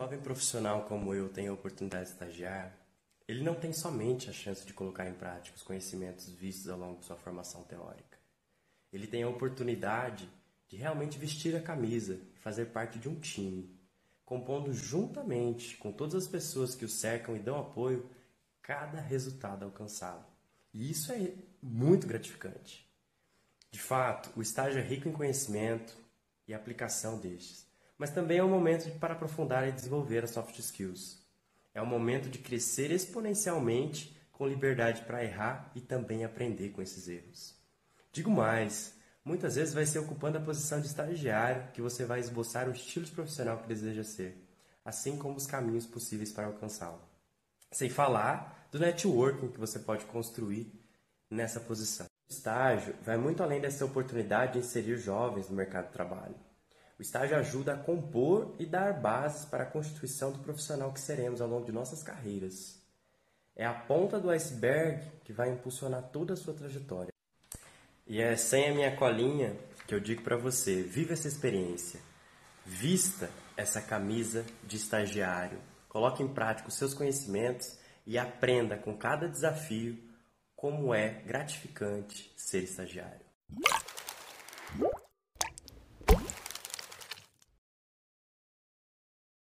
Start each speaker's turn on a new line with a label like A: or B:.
A: jovem profissional como eu tem a oportunidade de estagiar, ele não tem somente a chance de colocar em prática os conhecimentos vistos ao longo de sua formação teórica. Ele tem a oportunidade de realmente vestir a camisa e fazer parte de um time, compondo juntamente com todas as pessoas que o cercam e dão apoio cada resultado alcançado. E isso é muito gratificante. De fato, o estágio é rico em conhecimento e aplicação destes, mas também é um momento para aprofundar e desenvolver as soft skills. É um momento de crescer exponencialmente com liberdade para errar e também aprender com esses erros. Digo mais, muitas vezes vai ser ocupando a posição de estagiário que você vai esboçar o estilo profissional que deseja ser, assim como os caminhos possíveis para alcançá-lo. Sem falar do networking que você pode construir nessa posição. O estágio vai muito além dessa oportunidade de inserir jovens no mercado de trabalho. O estágio ajuda a compor e dar bases para a constituição do profissional que seremos ao longo de nossas carreiras. É a ponta do iceberg que vai impulsionar toda a sua trajetória. E é sem a minha colinha que eu digo para você: viva essa experiência, vista essa camisa de estagiário, coloque em prática os seus conhecimentos e aprenda com cada desafio como é gratificante ser estagiário.